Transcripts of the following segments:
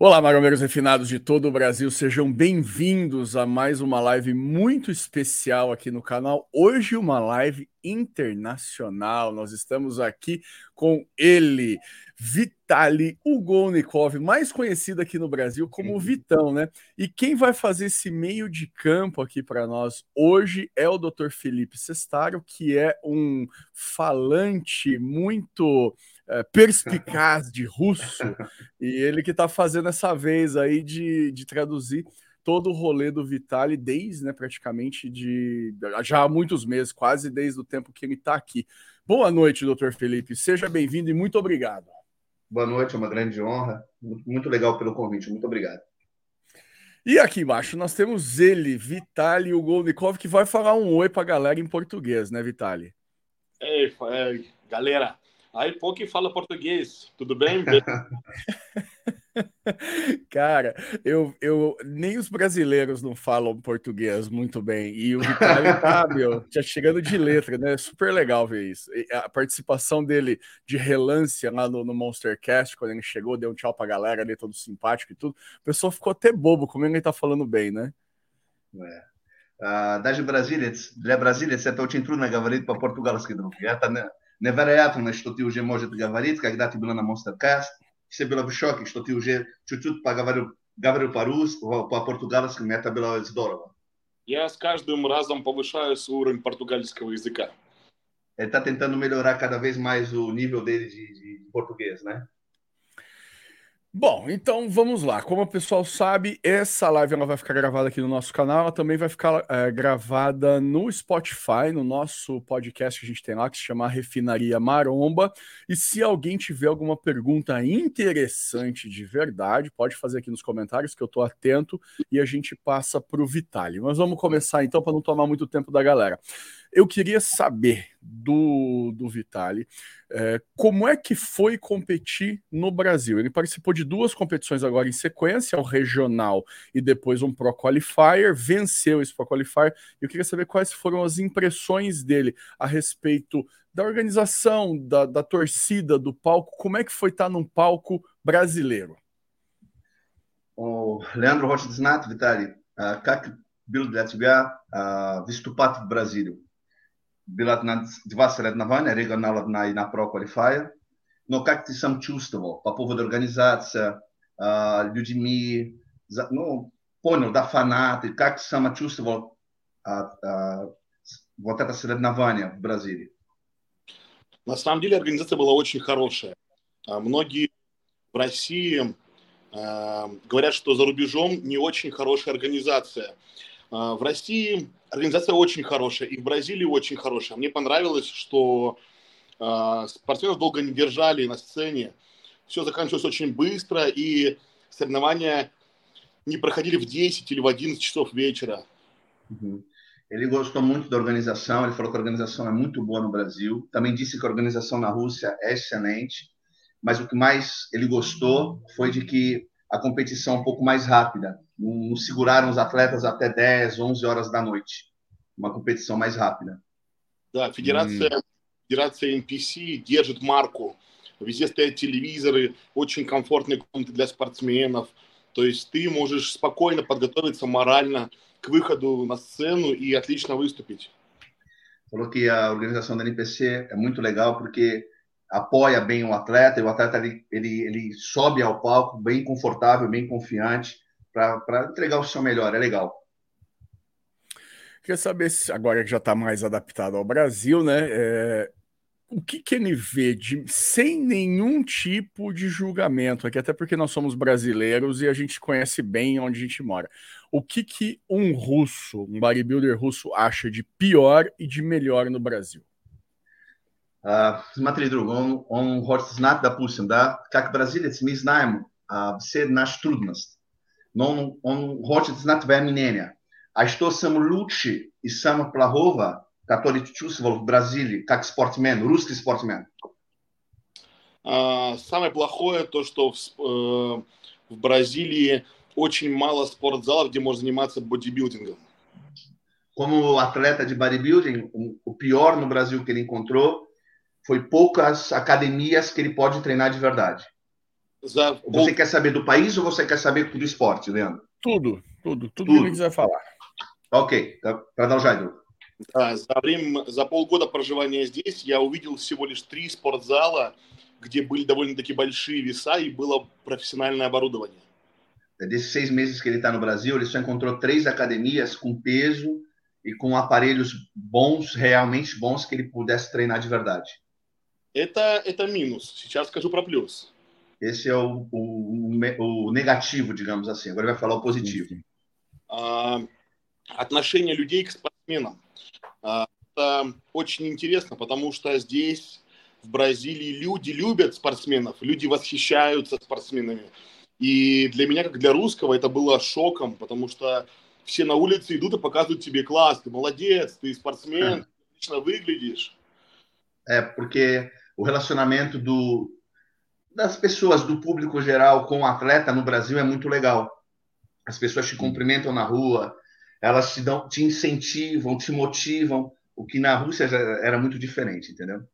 Olá, marombeiros refinados de todo o Brasil, sejam bem-vindos a mais uma live muito especial aqui no canal. Hoje, uma live internacional. Nós estamos aqui com ele, Vitali Ugolnikov, mais conhecido aqui no Brasil como Vitão, né? E quem vai fazer esse meio de campo aqui para nós hoje é o Dr. Felipe Sestaro, que é um falante muito é, perspicaz de russo, e ele que está fazendo essa vez aí de, de traduzir todo o rolê do Vitali desde, né, praticamente de já há muitos meses, quase desde o tempo que ele está aqui. Boa noite, doutor Felipe. Seja bem-vindo e muito obrigado. Boa noite, é uma grande honra. Muito legal pelo convite. Muito obrigado. E aqui embaixo nós temos ele, Vitali Ugolnikov, que vai falar um oi para a galera em português, né, Vitali? Ei, galera, Aí pouco fala português, tudo bem? Cara, eu, eu nem os brasileiros não falam português muito bem. E o Vitório tá, meu, já chegando de letra, né? Super legal ver isso. E a participação dele de relance lá no, no Monstercast, quando ele chegou, deu um tchau pra galera ali, todo simpático e tudo. O pessoal ficou até bobo, como ele tá falando bem, né? É. Uh, даже бразилец, для бразилец это очень трудно говорить по-португальски, друг. Это Не, невероятно, что ты уже можешь говорить, когда ты был на Monstercast. Все было в шоке, что ты уже чуть-чуть поговорил, говорил по-русски, по-португальски, это было здорово. Я с каждым разом повышаю свой уровень португальского языка. Ele está tentando melhorar cada vez mais o nível dele de, de, de português, né? Bom, então vamos lá. Como o pessoal sabe, essa live ela vai ficar gravada aqui no nosso canal, ela também vai ficar é, gravada no Spotify, no nosso podcast que a gente tem lá, que se chama Refinaria Maromba. E se alguém tiver alguma pergunta interessante de verdade, pode fazer aqui nos comentários, que eu estou atento, e a gente passa para o Vitali. Mas vamos começar então, para não tomar muito tempo da galera. Eu queria saber do, do Vitali é, como é que foi competir no Brasil. Ele participou de duas competições agora em sequência, o regional e depois um Pro Qualifier, venceu esse Pro Qualifier. Eu queria saber quais foram as impressões dele a respeito da organização, da, da torcida, do palco. Como é que foi estar num palco brasileiro? O Leandro Rocha Desnato, Vitali, как был для тебя выступать в Бразилии? Была два соревнования, региональная и на Pro Qualifier. Но как ты сам чувствовал по поводу организации, людьми, ну, понял, да, фанаты, как ты сам чувствовал э, э, вот это соревнование в Бразилии? На самом деле организация была очень хорошая. Многие в России э, говорят, что за рубежом не очень хорошая организация. В России организация очень хорошая, и в Бразилии очень хорошая. Мне понравилось, что э, спортсменов долго не держали на сцене. Все заканчивалось очень быстро, и соревнования не проходили в 10 или в 11 часов вечера. Ele gostou muito da organização, ele falou que a organização é muito boa no Brasil. Também disse que a organização na Rússia é excelente, mas o que mais ele gostou foi de que a competição é um pouco mais rápida. Não seguraram os atletas até 10, 11 horas da noite. Uma competição mais rápida. Да, федерация, mm. федерация NPC держит марку. Везде стоят телевизоры, очень комфортные комнаты для спортсменов. То есть ты можешь спокойно подготовиться морально к выходу на сцену и отлично выступить. Falou que a organização da NPC é muito legal porque apoia bem o atleta, e o atleta ele, ele, ele sobe ao palco bem confortável, bem confiante, para entregar o seu melhor, é legal. Queria saber se agora que já está mais adaptado ao Brasil, né? É, o que, que ele vê de sem nenhum tipo de julgamento aqui, até porque nós somos brasileiros e a gente conhece bem onde a gente mora. O que, que um russo, um bodybuilder russo, acha de pior e de melhor no Brasil? Смотри, друг, он, он хочет знать, допустим, да, как бразилец, мы знаем uh, все наши трудности, но он, он хочет знать твое мнение. А что самое лучшее и самое плохого, который ты чувствовал в Бразилии, как спортсмен, русский спортсмен? Uh, самое плохое то, что в, uh, в Бразилии очень мало спортзалов, где можно заниматься бодибилдингом. Como atleta de bodybuilding, o pior no Brasil que ele encontrou foi poucas academias que ele pode treinar de verdade. Você quer saber do país ou você quer saber do esporte, Leandro? Tudo, tudo, tudo, tudo. que quiser falar. Ok, продолжай, Да, за, время, за полгода проживания здесь я увидел всего лишь три спортзала, где были довольно-таки большие веса и было профессиональное оборудование. Desses seis meses que ele está no Brasil, ele só encontrou três academias com peso e com aparelhos bons, realmente bons, que ele pudesse treinar de verdade. Это, это минус. Сейчас скажу про плюс. Esse é o, o, o, negativo, digamos assim. Agora vai falar o positivo. А, отношение людей к спортсменам. А, это очень интересно, потому что здесь, в Бразилии, люди любят спортсменов, люди восхищаются спортсменами. И для меня, как для русского, это было шоком, потому что все на улице идут и показывают тебе класс, ты молодец, ты спортсмен, отлично выглядишь. É, porque o relacionamento do, das pessoas, do público geral com o atleta no Brasil é muito legal. As pessoas te cumprimentam na rua, elas te dão, te incentivam, te мотивам, o que na Rússia já era muito diferente, entendeu?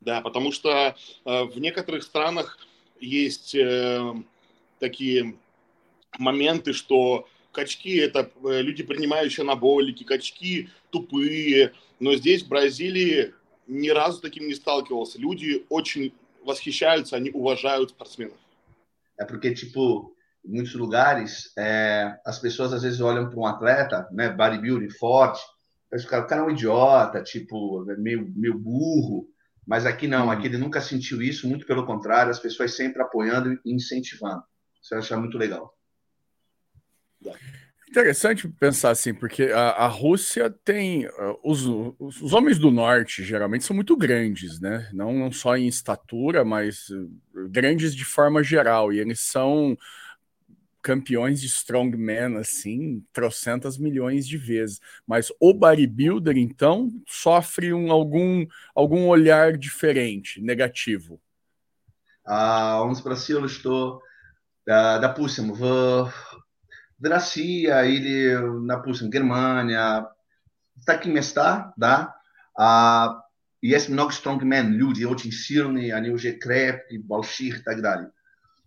Да, потому что э, в некоторых странах есть э, такие моменты, что качки это э, люди, принимающие анаболики, качки тупые, но здесь в Бразилии ни разу таким не сталкивался. Люди очень восхищаются, они уважают спортсменов. É porque, tipo, em muitos lugares, é, as pessoas às vezes olham para um atleta, né, bodybuilding forte, o cara, o cara é um idiota, tipo, é meio, meio burro, mas aqui não, aqui ele nunca sentiu isso, muito pelo contrário, as pessoas sempre apoiando e incentivando. Isso eu acho muito legal. Interessante pensar assim, porque a, a Rússia tem. Uh, os, os homens do norte geralmente são muito grandes, né? Não, não só em estatura, mas uh, grandes de forma geral. E eles são campeões de strongman, assim, trocentas milhões de vezes. Mas o bodybuilder, então, sofre um, algum, algum olhar diferente, negativo. А он спросил, что, допустим, в в России или, допустим, Германия, в таких местах, да, а, есть много стронгмен, люди очень сильные, они уже крепкие, большие и так далее.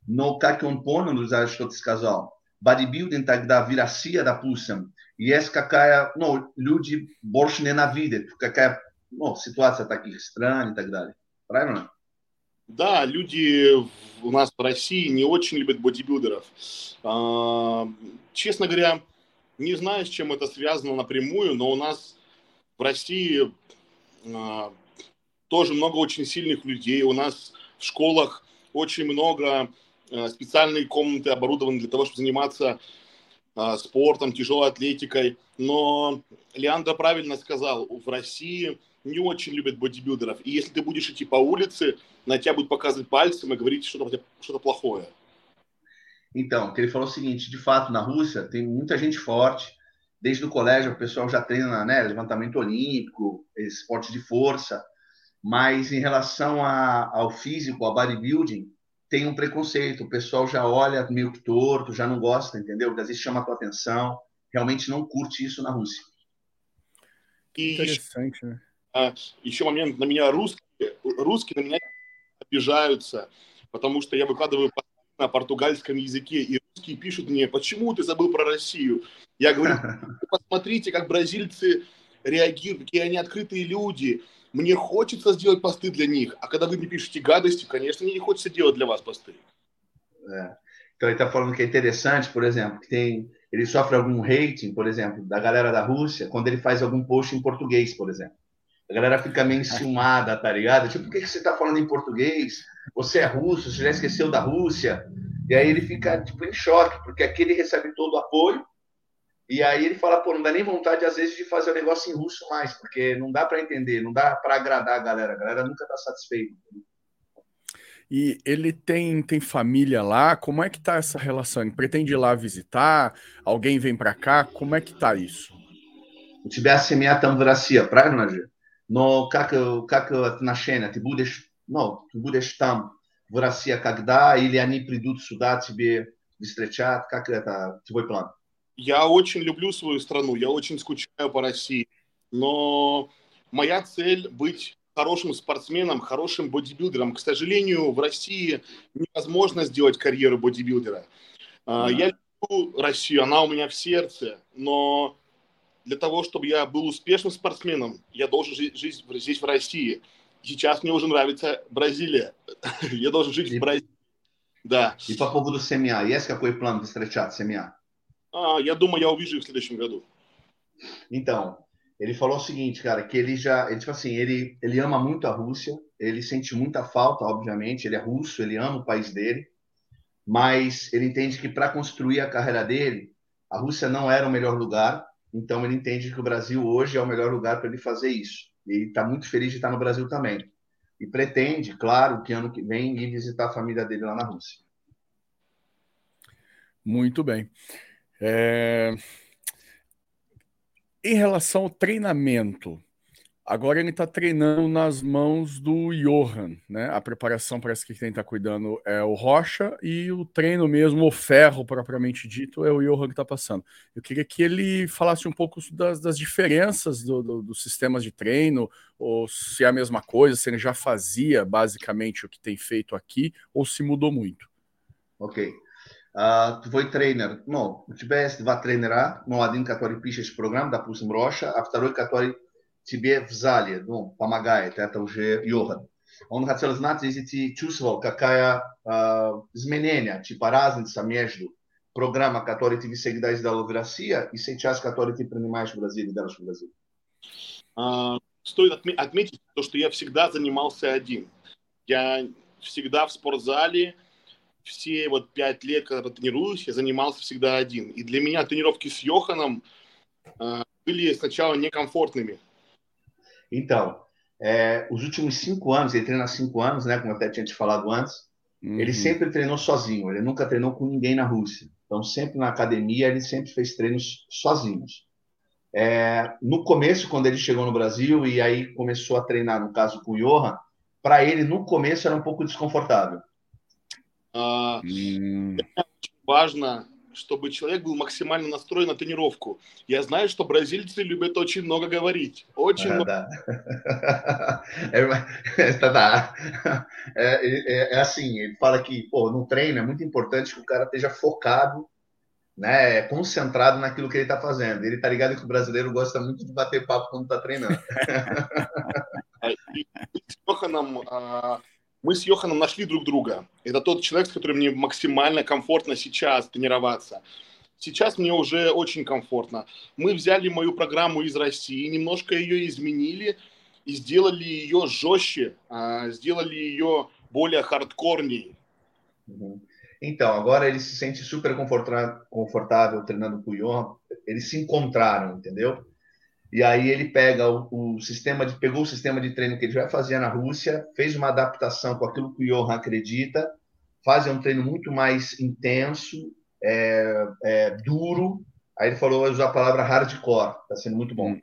Но, как он понял, что ты сказал, бодибилдинг тогда в России, допустим, есть какая, ну, люди больше ненавидят, какая, ну, ситуация таких стран и так далее. Правильно? Да, люди у нас в России не очень любят бодибилдеров. А, честно говоря, не знаю, с чем это связано напрямую, но у нас в России а, тоже много очень сильных людей. У нас в школах очень много а, специальной комнаты оборудованы для того, чтобы заниматься спортом, тяжелой атлетикой. Но Леандро правильно сказал, в России не очень любят бодибилдеров. И если ты будешь идти по улице, на тебя будут показывать пальцем и говорить что-то что плохое. Então, que ele falou o seguinte, de fato, na Rússia tem muita gente forte, desde o colégio o pessoal já treina né, levantamento olímpico, esporte de força, mas em relação a, ao físico, ao bodybuilding, tem um preconceito, o pessoal já olha meio que torto, já não gosta, entendeu? Às vezes chama a tua atenção, realmente não curte isso na Rússia. Interessante, né? А, еще момент, на меня русские, русские на меня обижаются, потому что я выкладываю на португальском языке, и русские пишут мне, почему ты забыл про Россию? Я говорю, посмотрите, как бразильцы реагируют, какие они открытые люди. Мне хочется сделать посты для них, а когда вы мне пишете гадости, конечно, мне не хочется делать для вас посты. É. Então ele está falando que é interessante, por exemplo, que tem, ele sofre algum rating, por exemplo, da galera da Rússia, quando ele faz algum post em português, por exemplo. A galera fica meio enciumada, tá ligado? Tipo, por que, que você tá falando em português? Você é russo, você já esqueceu da Rússia? E aí ele fica, tipo, em choque, porque aqui ele recebe todo o apoio, e aí ele fala, pô, não dá nem vontade, às vezes, de fazer o negócio em russo mais, porque não dá para entender, não dá para agradar a galera, a galera nunca tá satisfeita. E ele tem, tem família lá? Como é que tá essa relação? Ele pretende ir lá visitar? Alguém vem para cá? Como é que tá isso? У тебя семья там в России, правильно же? Но как, как отношения? Ты будешь, ну, ты будешь там в России когда? Или они придут сюда тебе встречать? Как это твой план? Я очень люблю свою страну, я очень скучаю по России, но моя цель быть хорошим спортсменом, хорошим бодибилдером. К сожалению, в России невозможно сделать карьеру бодибилдера. Mm-hmm. Я люблю Россию, она у меня в сердце, но для того, чтобы я был успешным спортсменом, я должен жить, жить здесь, в России. Сейчас мне уже нравится Бразилия. я должен жить в Бразилии. Да. И по поводу семья, есть какой план встречать семья? А, я думаю, я увижу их в следующем году. Então, ele falou o seguinte, cara, que ele já, ele tipo assim, ele, ele ama muito a Rússia, ele sente muita falta, obviamente, ele é russo, ele ama o país dele, mas ele entende que para construir a carreira dele, a Rússia não era o melhor lugar, então ele entende que o Brasil hoje é o melhor lugar para ele fazer isso. E ele está muito feliz de estar no Brasil também. E pretende, claro, que ano que vem ir visitar a família dele lá na Rússia. Muito bem. É... Em relação ao treinamento, agora ele está treinando nas mãos do Johan, né? A preparação parece que quem está cuidando é o Rocha e o treino mesmo, o ferro propriamente dito, é o Johan que está passando. Eu queria que ele falasse um pouco das, das diferenças do, do, dos sistemas de treino, ou se é a mesma coisa, se ele já fazia basicamente o que tem feito aqui, ou se mudou muito. Ok. Uh, твой тренер, ну, у тебя есть два тренера, ну, один, который пишет программ, допустим, Роша, а второй, который тебе в зале, ну, помогает, это уже Йоган. Он хотел знать, если ты чувствовал, какая uh, изменение, типа разница между программой, которую ты всегда издал в России, и сейчас, которую ты принимаешь в Бразилии, делаешь в Бразилии. Uh, стоит отметить то, что я всегда занимался один. Я всегда в спортзале, все вот пять лет, когда тренируюсь, я занимался всегда один. И для меня тренировки с Йоханом э, были сначала некомфортными. Então, é, os últimos cinco anos, ele treina há cinco anos, né, como eu até tinha te falado antes, uhum. ele sempre treinou sozinho, ele nunca treinou com ninguém na Rússia. Então, sempre na academia, ele sempre fez treinos sozinhos. É, no começo, quando ele chegou no Brasil e aí começou a treinar, no caso com o Johan, para ele, no começo, era um pouco desconfortável. Mm. Важно, чтобы человек был максимально настроен на тренировку. Я знаю, что бразильцы любят очень много говорить. Очень ah, много. É, tá, É, é, é, assim, ele fala que pô, no treino é muito importante que o cara esteja focado, né, concentrado naquilo que ele está fazendo. Ele tá ligado que o brasileiro gosta muito de bater papo quando está treinando. мы с Йоханом нашли друг друга. Это тот человек, с которым мне максимально комфортно сейчас тренироваться. Сейчас мне уже очень комфортно. Мы взяли мою программу из России, немножко ее изменили и сделали ее жестче, сделали ее более хардкорней. Então, agora ele se sente super confortável treinando com o Johan. Eles se encontraram, entendeu? E aí ele pega o, o, sistema de pegou o sistema de treino que ele já fazia na Rússia, fez uma adaptação com aquilo que o Johan acredita, faz um treino muito mais intenso, é, é, duro. Aí ele falou usar a palavra hardcore, está sendo muito bom.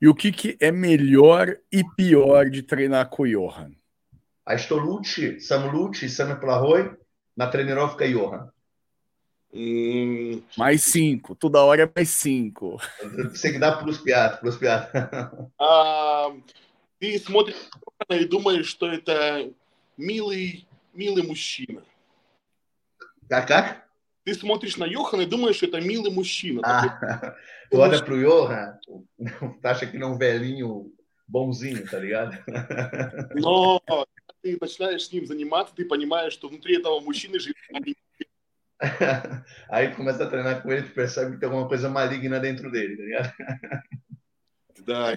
E o que, que é melhor e pior de treinar com o Johan? A Stolucci, e Sam Plahoy na trenirovka Johan. Hum... Mais cinco. Toda hora é mais cinco. Você que dá plus пять, plus пять. А, ты смотришь и думаешь, что это милый, милый мужчина. Как, как? Ты смотришь на Йохана и думаешь, что это милый мужчина. Ah, tu olha pro Johan, tu acha que ele é um velhinho bonzinho, tá ligado? Но ты начинаешь с ним заниматься, ты понимаешь, что внутри этого мужчины живет Aí começa a treinar com ele, tu percebe que tem alguma coisa maligna dentro dele, tá ligado? Да.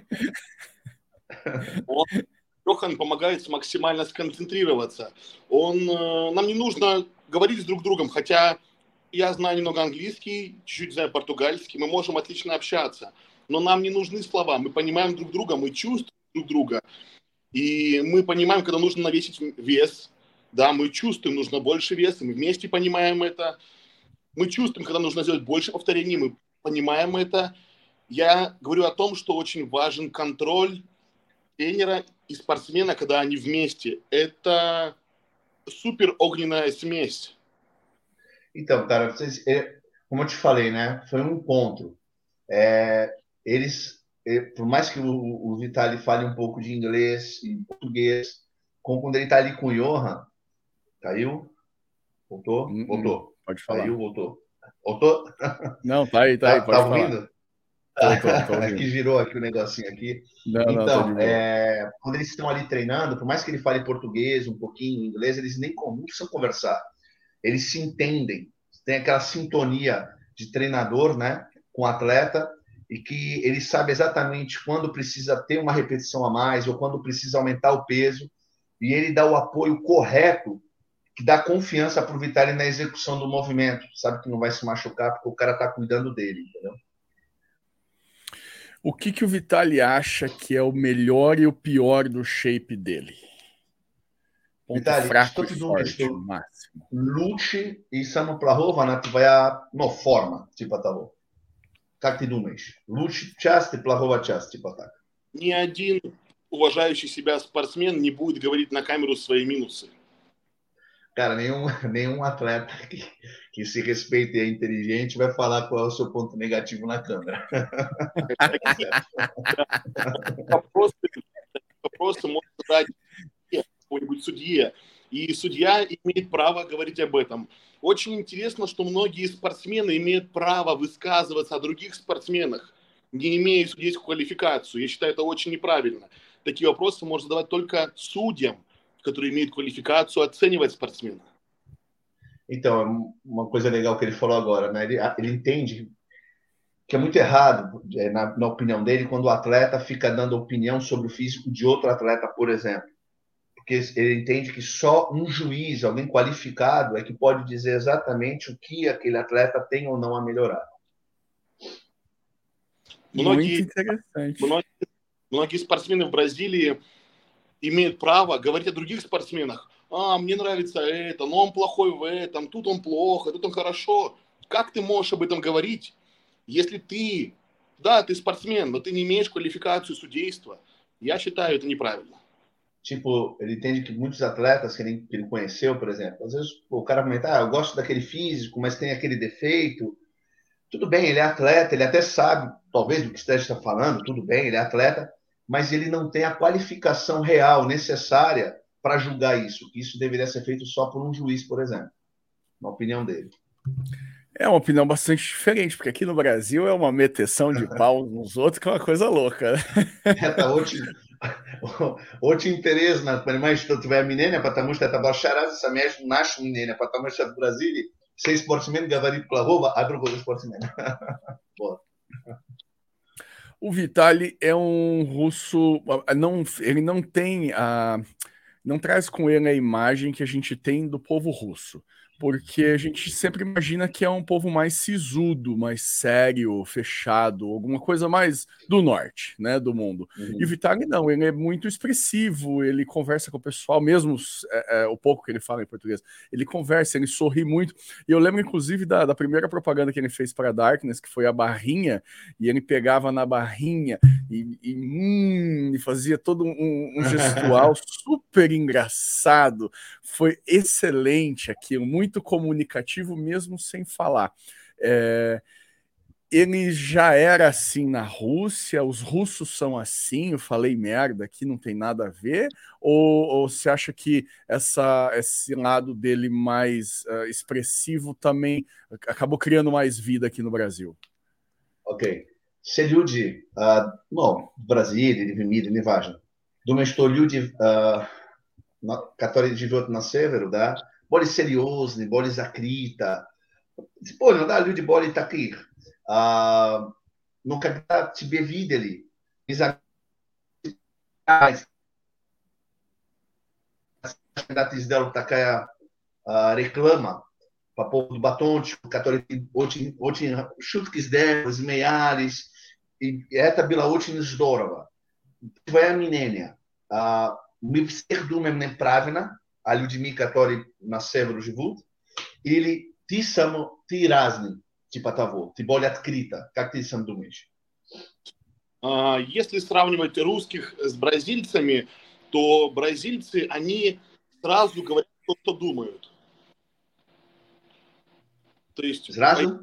Помогает максимально сконцентрироваться. Он, э, нам не нужно говорить с друг другом, хотя я знаю немного английский, чуть-чуть знаю португальский, мы можем отлично общаться, но нам не нужны слова, мы понимаем друг друга, мы чувствуем друг друга, и мы понимаем, когда нужно навесить вес, да, мы чувствуем, нужно больше веса, мы вместе понимаем это. Мы чувствуем, когда нужно сделать больше повторений, мы понимаем это. Я говорю о том, что очень важен контроль тренера и спортсмена, когда они вместе. Это super огненная смесь. Então, cara, vocês, como eu te falei, né? Foi um encontro. É, eles por mais que o, o Vitali fale um pouco de inglês e português, como quando ele está ali com o Johan, caiu? Voltou? Hum, hum, voltou. Pode falar. Caiu, voltou. Voltou? Não, tá aí, tá aí. Tá, pode tá ouvindo? que girou aqui o negocinho aqui. Não, então, não, é, quando eles estão ali treinando, por mais que ele fale português, um pouquinho inglês, eles nem não precisam conversar. Eles se entendem. Tem aquela sintonia de treinador, né, com atleta, e que ele sabe exatamente quando precisa ter uma repetição a mais ou quando precisa aumentar o peso, e ele dá o apoio correto que dá confiança para o Vitali na execução do movimento. Sabe que não vai se machucar porque o cara está cuidando dele, entendeu? O que, que o Vitali acha que é o melhor e o pior do shape dele? Ponto Vitali, fraco e forte, máximo. Лучше и самоплохого твоя, ну, форма, типа того. Как ты думаешь? Лучше часть и плохого часть, типа так? Ни один уважающий себя спортсмен не будет говорить на камеру свои минусы. Cara, nenhum, nenhum atleta que, que se respeite e é inteligente vai falar qual é o seu ponto negativo на камеру. Просто может задать какой-нибудь судья, и судья имеет право говорить об этом. Очень интересно, что многие спортсмены имеют право высказываться о других спортсменах, не имея судейскую квалификацию. Я считаю, это очень неправильно. Такие вопросы можно задавать только судьям, которые имеют qualificação, оценивать спортсмена. Então, uma coisa legal que ele falou agora, né? Ele, ele entende que é muito errado, é, na, na, opinião dele, quando o atleta fica dando opinião sobre o físico de outro atleta, por exemplo. Porque ele entende que só um juiz, alguém qualificado, é que pode dizer exatamente o que aquele atleta tem ou não a melhorar. Muito interessante. Многие, многие спортсмены в Бразилии имеет право говорить о других спортсменах. А, мне нравится это, но он плохой в этом, тут он плохо, тут он хорошо. Как ты можешь об этом говорить, если ты, да, ты спортсмен, но ты не имеешь qualificação судейства? Я считаю это неправильно. Tipo, ele entende que muitos atletas que ele, que ele conheceu, por exemplo, às vezes o cara comenta, ah, eu gosto daquele físico, mas tem aquele defeito. Tudo bem, ele é atleta, ele até sabe, talvez, do que está falando, tudo bem, ele é atleta, mas ele não tem a qualificação real necessária para julgar isso. Isso deveria ser feito só por um juiz, por exemplo. Na opinião dele. É uma opinião bastante diferente, porque aqui no Brasil é uma meteção de pau nos outros que é uma coisa louca. Né? É, tá ótimo. Очень интересно, понимаешь, что твоя мнение, потому что это большая разница между нашим мнением, потому что в Бразилии все спортсмен говорит плохого, а другой спортсмен. Вот. O Vitali é um russo, não, ele não tem a, não traz com ele a imagem que a gente tem do povo russo porque a gente sempre imagina que é um povo mais sisudo, mais sério, fechado, alguma coisa mais do norte, né, do mundo. Uhum. E o Vitali não, ele é muito expressivo, ele conversa com o pessoal, mesmo é, é, o pouco que ele fala em português, ele conversa, ele sorri muito. E eu lembro, inclusive, da, da primeira propaganda que ele fez para Darkness, que foi a barrinha, e ele pegava na barrinha e, e, hum, e fazia todo um, um gestual super engraçado. Foi excelente aquilo, muito muito comunicativo, mesmo sem falar. É, ele já era assim na Rússia, os russos são assim, eu falei merda aqui, não tem nada a ver? Ou, ou você acha que essa, esse lado dele mais uh, expressivo também acabou criando mais vida aqui no Brasil? Ok. Це люди, uh, ну, в Бразилии или в мире, неважно. Думаю, что люди, uh, которые живут на севере, да, Boris Seriosny, Boris Akrita. Pô, não dá tá ah, ah, de Boris Takir. Nunca dá te ver vida ali. Candidatos dela tá a reclama para povo do Batonte, o Católico, chute que deram, os Meiares, e Eta Bila Utin Zdorova. Foi a Minênia. Ah, o Mipser Dumem Pravna, а, a людьми, которые на северу живут, или ты сам, ты разный, типа того, ты более открыто. Как ты сам думаешь? Если сравнивать русских с бразильцами, то бразильцы, они сразу говорят то, что думают. То есть... Сразу?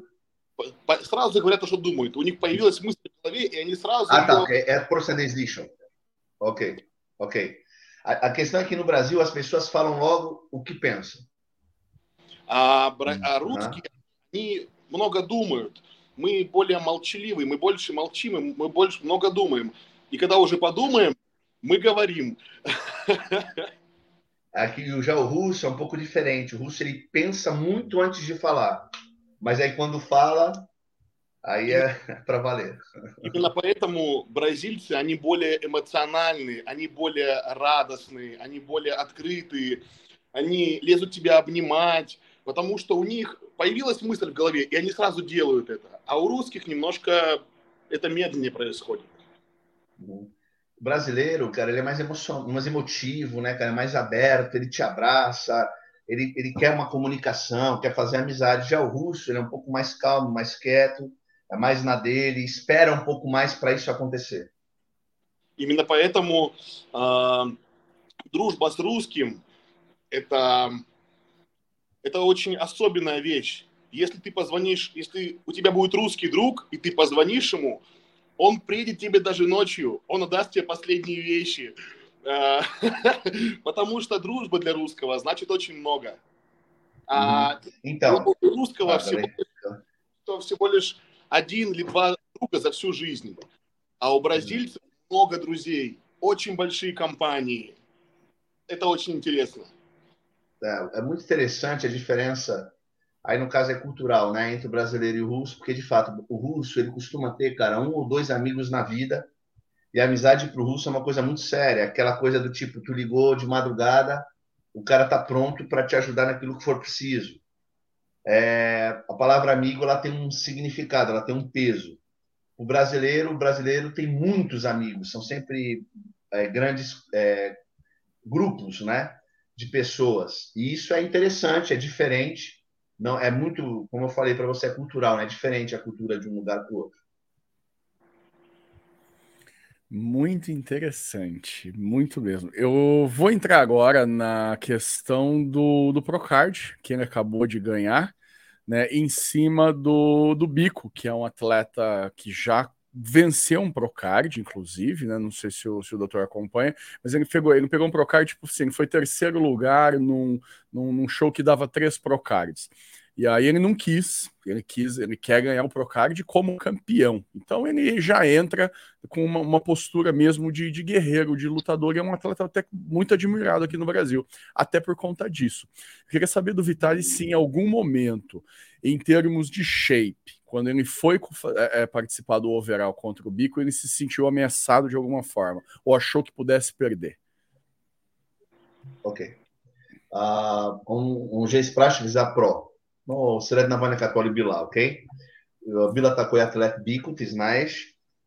сразу говорят то, что думают. У них появилась мысль в голове, и они сразу... Ah, tá, okay. é procedência lixo. Ok, ok. A, a, questão é que no Brasil as pessoas falam logo o que pensam. А, а русские, они много думают. Мы более молчаливые, мы больше молчим, мы больше много думаем. И когда уже подумаем, мы говорим. Aqui já o russo é um pouco diferente. O russo ele pensa muito antes de falar, mas aí quando fala, é para valer. Именно поэтому бразильцы, они более эмоциональные, они более радостные, они более открытые, они лезут тебя обнимать, потому что у них появилась мысль в голове, и они сразу делают это. А у русских немножко это медленнее происходит. Brasileiro, cara, ele é mais, emoção, mais emotivo, né, cara? É mais aberto, ele te abraça, ele, ele quer uma comunicação, quer fazer amizade. Já o russo, ele é um pouco mais calmo, mais quieto, é mais na dele, espera um pouco mais para isso acontecer. Именно поэтому э, дружба с русским это, это очень особенная вещь. Если ты позвонишь, если у тебя будет русский друг, и ты позвонишь ему, Он приедет тебе даже ночью, он отдаст тебе последние вещи. Э, потому что дружба для русского значит очень много. А então, русского всего, то всего лишь один или два друга за всю жизнь. А у бразильцев много друзей, очень большие компании. Это очень интересно. É, é muito interessante a diferença Aí, no caso, é cultural, né? Entre o brasileiro e o russo, porque, de fato, o russo, ele costuma ter, cara, um ou dois amigos na vida, e a amizade para o russo é uma coisa muito séria, aquela coisa do tipo, tu ligou de madrugada, o cara tá pronto para te ajudar naquilo que for preciso. É, a palavra amigo, ela tem um significado, ela tem um peso. O brasileiro, o brasileiro tem muitos amigos, são sempre é, grandes é, grupos, né? De pessoas. E isso é interessante, é diferente, não é muito, como eu falei para você, é cultural, né? é diferente a cultura de um lugar para o outro. Muito interessante, muito mesmo. Eu vou entrar agora na questão do, do Procard, que ele acabou de ganhar, né, em cima do, do Bico, que é um atleta que já venceu um Procard, inclusive, né? Não sei se o, se o doutor acompanha, mas ele pegou, ele pegou um Procard, tipo assim, foi terceiro lugar num, num, num show que dava três Procards. E aí ele não quis, ele quis, ele quer ganhar o Procard como campeão. Então ele já entra com uma, uma postura mesmo de, de, guerreiro, de lutador, e é um atleta até muito admirado aqui no Brasil, até por conta disso. Eu queria saber do Vitali se em algum momento, em termos de shape, quando ele foi é, é, participar do overall contra o Bico, ele se sentiu ameaçado de alguma forma, ou achou que pudesse perder. Ok. Uh, um, um G-Splash Visa Pro no, sredna vojna karkoli bila. Okay? Bila tako, ja, let Biku, ti znaš,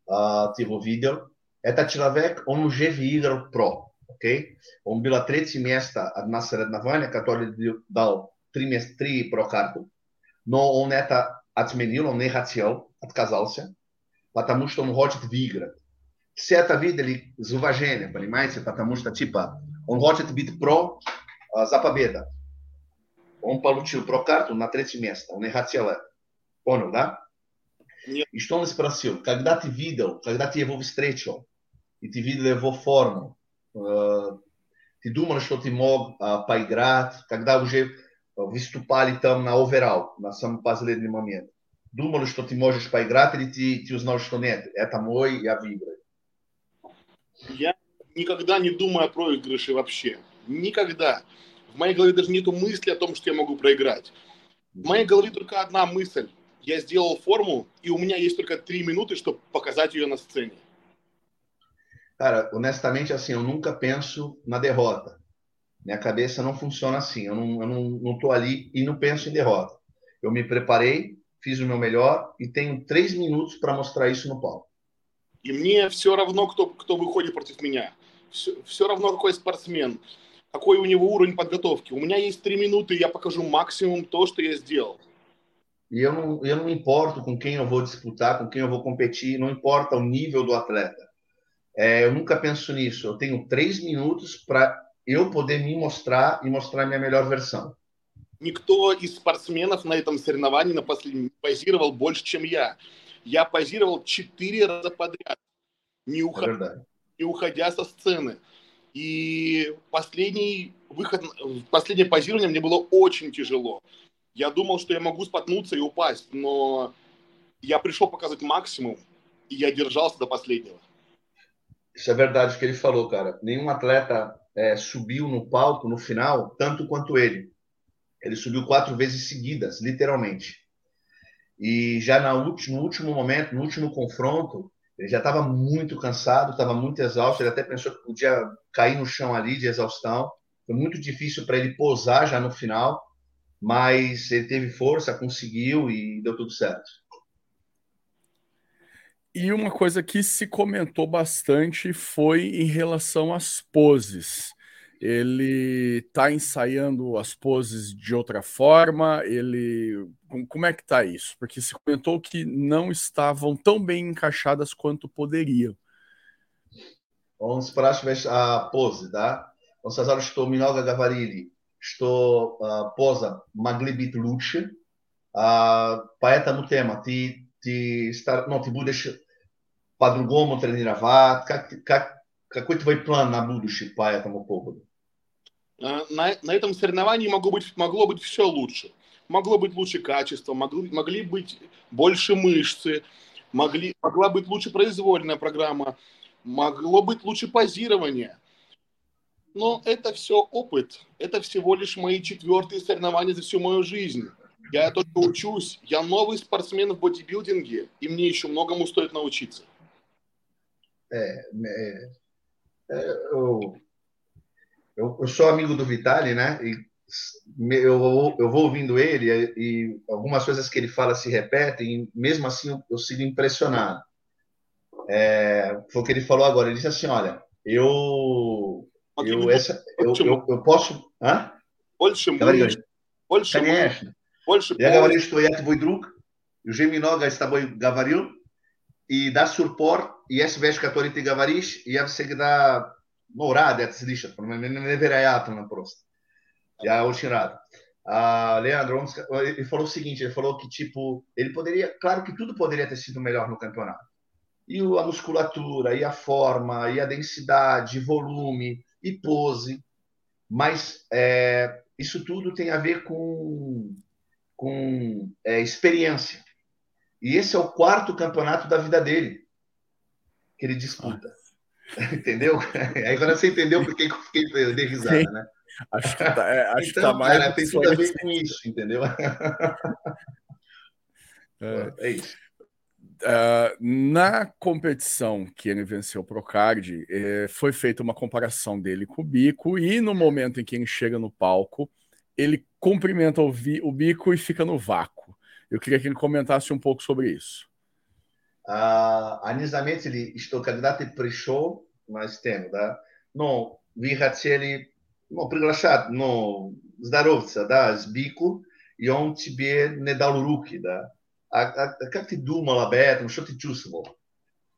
uh, ti bo videl. Eta človek, on že je igral pro. Okay? On bila tretje mesto od nas sredna vojna, kateri je dal tri, mest, tri pro kartu. Но он это отменил, он не хотел, отказался, потому что он хочет выиграть. Все это видели с уважением, понимаете? Потому что, типа, он хочет быть про э, за победу он получил прокарту на третье место. Он не хотел Понял, да? Нет. И что он спросил? Когда ты видел, когда ты его встретил, и ты видел его форму, э, ты думал, что ты мог э, поиграть, когда уже выступали там на оверал, на самый последний момент. Думал, что ты можешь поиграть, или ты, ты узнал, что нет, это мой, я выиграю? Я никогда не думаю о проигрыше вообще. Никогда. В моей голове даже нету мысли о том, что я могу проиграть. В моей голове только одна мысль. Я сделал форму, и у меня есть только три минуты, чтобы показать ее на сцене. Cara, honestamente, assim, eu nunca penso na derrota. Minha cabeça não funciona assim. Eu não, eu não, não tô ali e não penso em derrota. Eu me preparei, fiz o meu melhor e tenho três minutos para mostrar isso no palco. И мне все равно, кто, кто выходит против меня. Все, все равно, какой спортсмен. Какой у него уровень подготовки. У меня есть три минуты, и я покажу максимум то, что я сделал. E eu não, eu não me importo com quem eu vou disputar, com quem eu vou competir, não importa o nível do atleta. É, eu nunca penso nisso. Eu tenho três minutos para eu poder me mostrar e mostrar minha melhor versão. никто из спортсменов на этом соревновании на последнем позировал больше, чем я. Я позировал четыре раза подряд, не, уход... не уходя со сцены. И последний выход, последнее позирование мне было очень tijelo. Я думал, что я могу споткнуться и упасть, но я пришел показать максимум, e я держался до последнего. Isso é verdade que ele falou, cara. Nenhum atleta é, subiu no palco no final tanto quanto ele. Ele subiu quatro vezes seguidas, literalmente. E já na último, no último momento, no último confronto, ele já estava muito cansado, estava muito exausto. Ele até pensou que podia cair no chão ali de exaustão. Foi muito difícil para ele posar já no final, mas ele teve força, conseguiu e deu tudo certo. E uma coisa que se comentou bastante foi em relação às poses. Ele está ensaiando as poses de outra forma? Ele como é que está isso? Porque se comentou que não estavam tão bem encaixadas quanto poderiam. Vamos para a pose, tá? Vamos fazer estou Minoga Gavarili, estou uh, posa Maglibit Luce, uh, поэтому no tema, ti, ti, star, no, ti budeš по-другому тренировать? Как, как, какой твой план на будущее по этому поводу? На, на этом соревновании могло быть, могло быть все лучше. Могло быть лучше качество, могли, могли быть больше мышцы, могли, могла быть лучше произвольная программа, могло быть лучше позирование. Но это все опыт. Это всего лишь мои четвертые соревнования за всю мою жизнь. Я только учусь. Я новый спортсмен в бодибилдинге, и мне еще многому стоит научиться. É, é, é, eu, eu, eu, sou amigo do Vitali, né? E eu, eu vou ouvindo ele e algumas coisas que ele fala se repetem, e mesmo assim eu, eu sigo impressionado. É, foi o que ele falou agora. Ele disse assim: Olha, eu. Eu, essa, eu, eu, eu posso. Hã? Больше мышц, больше Конечно. Больше Я говорю, что я твой друг, уже много с тобой говорил, и да suporte и если вещь, которую ты говоришь, я всегда ну, рад это слышать, невероятно просто. Я очень рад. Uh, Leandro, ele falou o seguinte, ele falou que, tipo, ele poderia, claro que tudo poderia ter sido melhor no campeonato. E a musculatura, e a forma, e a densidade, volume, e pose. Mas é, isso tudo tem a ver com, com é, experiência. E esse é o quarto campeonato da vida dele que ele disputa. Entendeu? Aí agora você entendeu por que eu fiquei dei risada, Sim. né? Acho que tá, é, acho então, que tá então, mais. Cara, tem tudo a ver com isso, entendeu? É, é isso. Uh, na competição que ele venceu o Procard, eh, foi feita uma comparação dele com o Bico, e no momento em que ele chega no palco, ele cumprimenta o, o Bico e fica no vácuo. Eu queria que ele comentasse um pouco sobre isso. Они заметили, что когда ты пришел на стену, да, ну, вы хотели ну, приглашать, ну, здороваться, да, с Бику, и он тебе не дал руки, да. А, а как ты думал об этом, что ты чувствовал?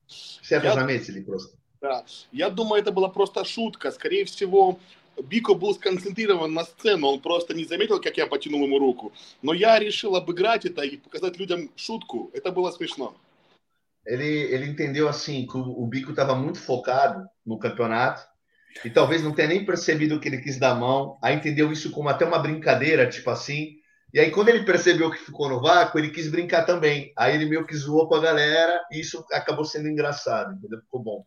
Все это Я... заметили просто. Да, я думаю, это была просто шутка. Скорее всего, Бико был сконцентрирован на сцену, он просто не заметил, как я потянул ему руку. Но я решил обыграть это и показать людям шутку. Это было смешно. Ele, ele entendeu assim que o, o Bico estava muito focado no campeonato e talvez não tenha nem percebido que ele quis dar mão. Aí entendeu isso como até uma brincadeira, tipo assim. E aí, quando ele percebeu que ficou no vácuo, ele quis brincar também. Aí ele meio que zoou com a galera e isso acabou sendo engraçado, entendeu? Ficou bom.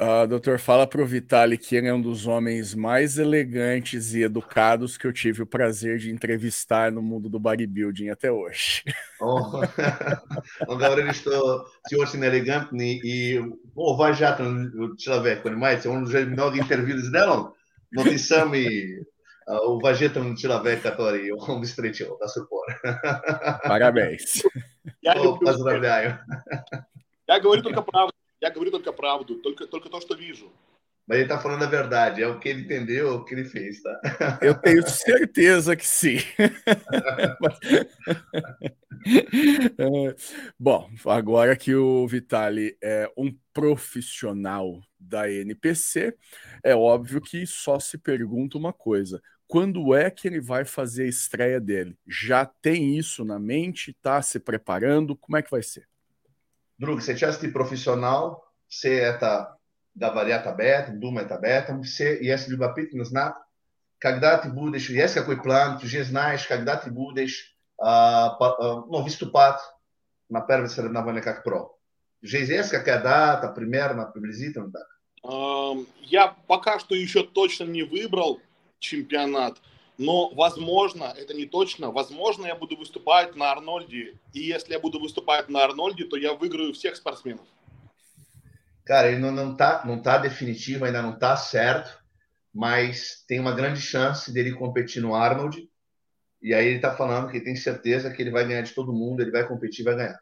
Uh, doutor, fala para o Vitali que ele é um dos homens mais elegantes e educados que eu tive o prazer de entrevistar no mundo do bodybuilding até hoje. Oh. Он говорит, что ты очень элегантный и уважатель человек, понимаете? Он уже много интервью сделал, но ты самый уважительный человек, который он встретил до сих пор. Parabéns. Поздравляю. Я говорю только правду. Я говорю только правду, только, только то, что вижу. Mas ele está falando a verdade, é o que ele entendeu, é o que ele fez, tá? Eu tenho certeza que sim. Bom, agora que o Vitali é um profissional da NPC, é óbvio que só se pergunta uma coisa: quando é que ele vai fazer a estreia dele? Já tem isso na mente? Está se preparando? Como é que vai ser? Drug, сейчас ты профессионал, все это говорят об этом, думают об этом, все, если любопытно знать, когда ты будешь, есть какой план, ты уже знаешь, когда ты будешь uh, uh, ну, выступать на первое соревнование как про. Уже есть какая дата, примерно, приблизительно так? Я пока что еще точно не выбрал чемпионат, но, возможно, это не точно, возможно, я буду выступать на Арнольде, и если я буду выступать на Арнольде, то я выиграю всех спортсменов. Cara, ele não, não, tá, não tá definitivo, ainda não tá certo, mas tem uma grande chance dele competir no Arnold, e aí ele tá falando que tem certeza que ele vai ganhar de todo mundo, ele vai competir e vai ganhar.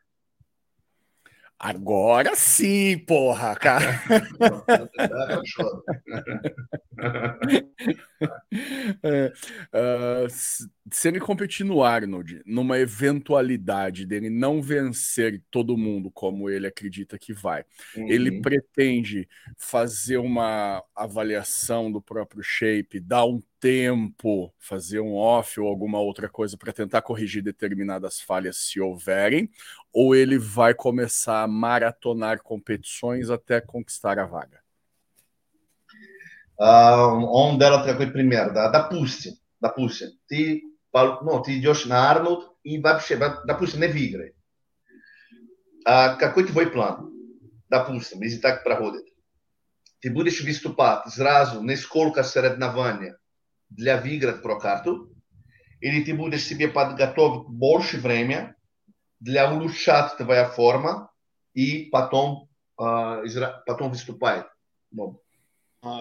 Agora sim, porra, cara. é, uh, se ele competir no Arnold, numa eventualidade dele não vencer todo mundo como ele acredita que vai, uhum. ele pretende fazer uma avaliação do próprio shape, dar um tempo, fazer um off ou alguma outra coisa para tentar corrigir determinadas falhas se houverem, ou ele vai começar a maratonar competições até conquistar a vaga? Uh, onde dela тракой пример, да, допустим, допустим, ты, ну, ты идешь на Арнольд и вообще, допустим, не выиграй. А какой твой план? Допустим, если так проходит. Ты будешь выступать сразу несколько соревнований для выиграть про карту, или ты будешь себе подготовить больше времени для улучшать твоя форма и потом, э, потом выступать.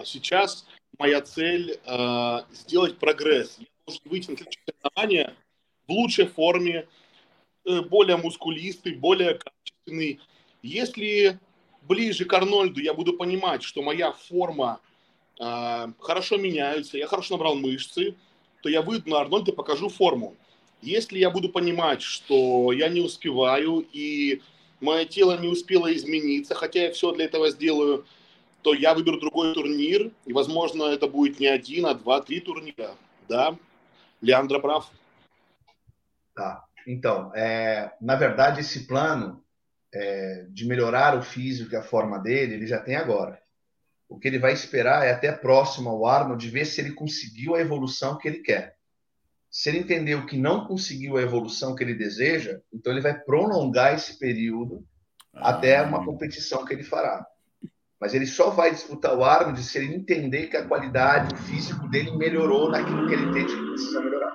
Сейчас моя цель э, сделать прогресс. Я должен выйти на следующее в лучшей форме, э, более мускулистый, более качественный. Если ближе к Арнольду я буду понимать, что моя форма хорошо меняется, я хорошо набрал мышцы, то я выйду на Арнольд и покажу форму. Если я буду понимать, что я не успеваю и мое тело не успело измениться, хотя я все для этого сделаю, то я выберу другой турнир, и, возможно, это будет не один, а два, три турнира. Да? Leandro прав. Tá. Então, é, na verdade, esse plano é, de melhorar o físico e a forma dele, ele já tem agora. O que ele vai esperar é até próximo ao Arnold de ver se ele conseguiu a evolução que ele quer. Se ele entendeu que não conseguiu a evolução que ele deseja, então ele vai prolongar esse período ah. até uma competição que ele fará. Mas ele só vai disputar o Arnold se ele entender que a qualidade, o físico dele melhorou naquilo que ele entende que precisa melhorar.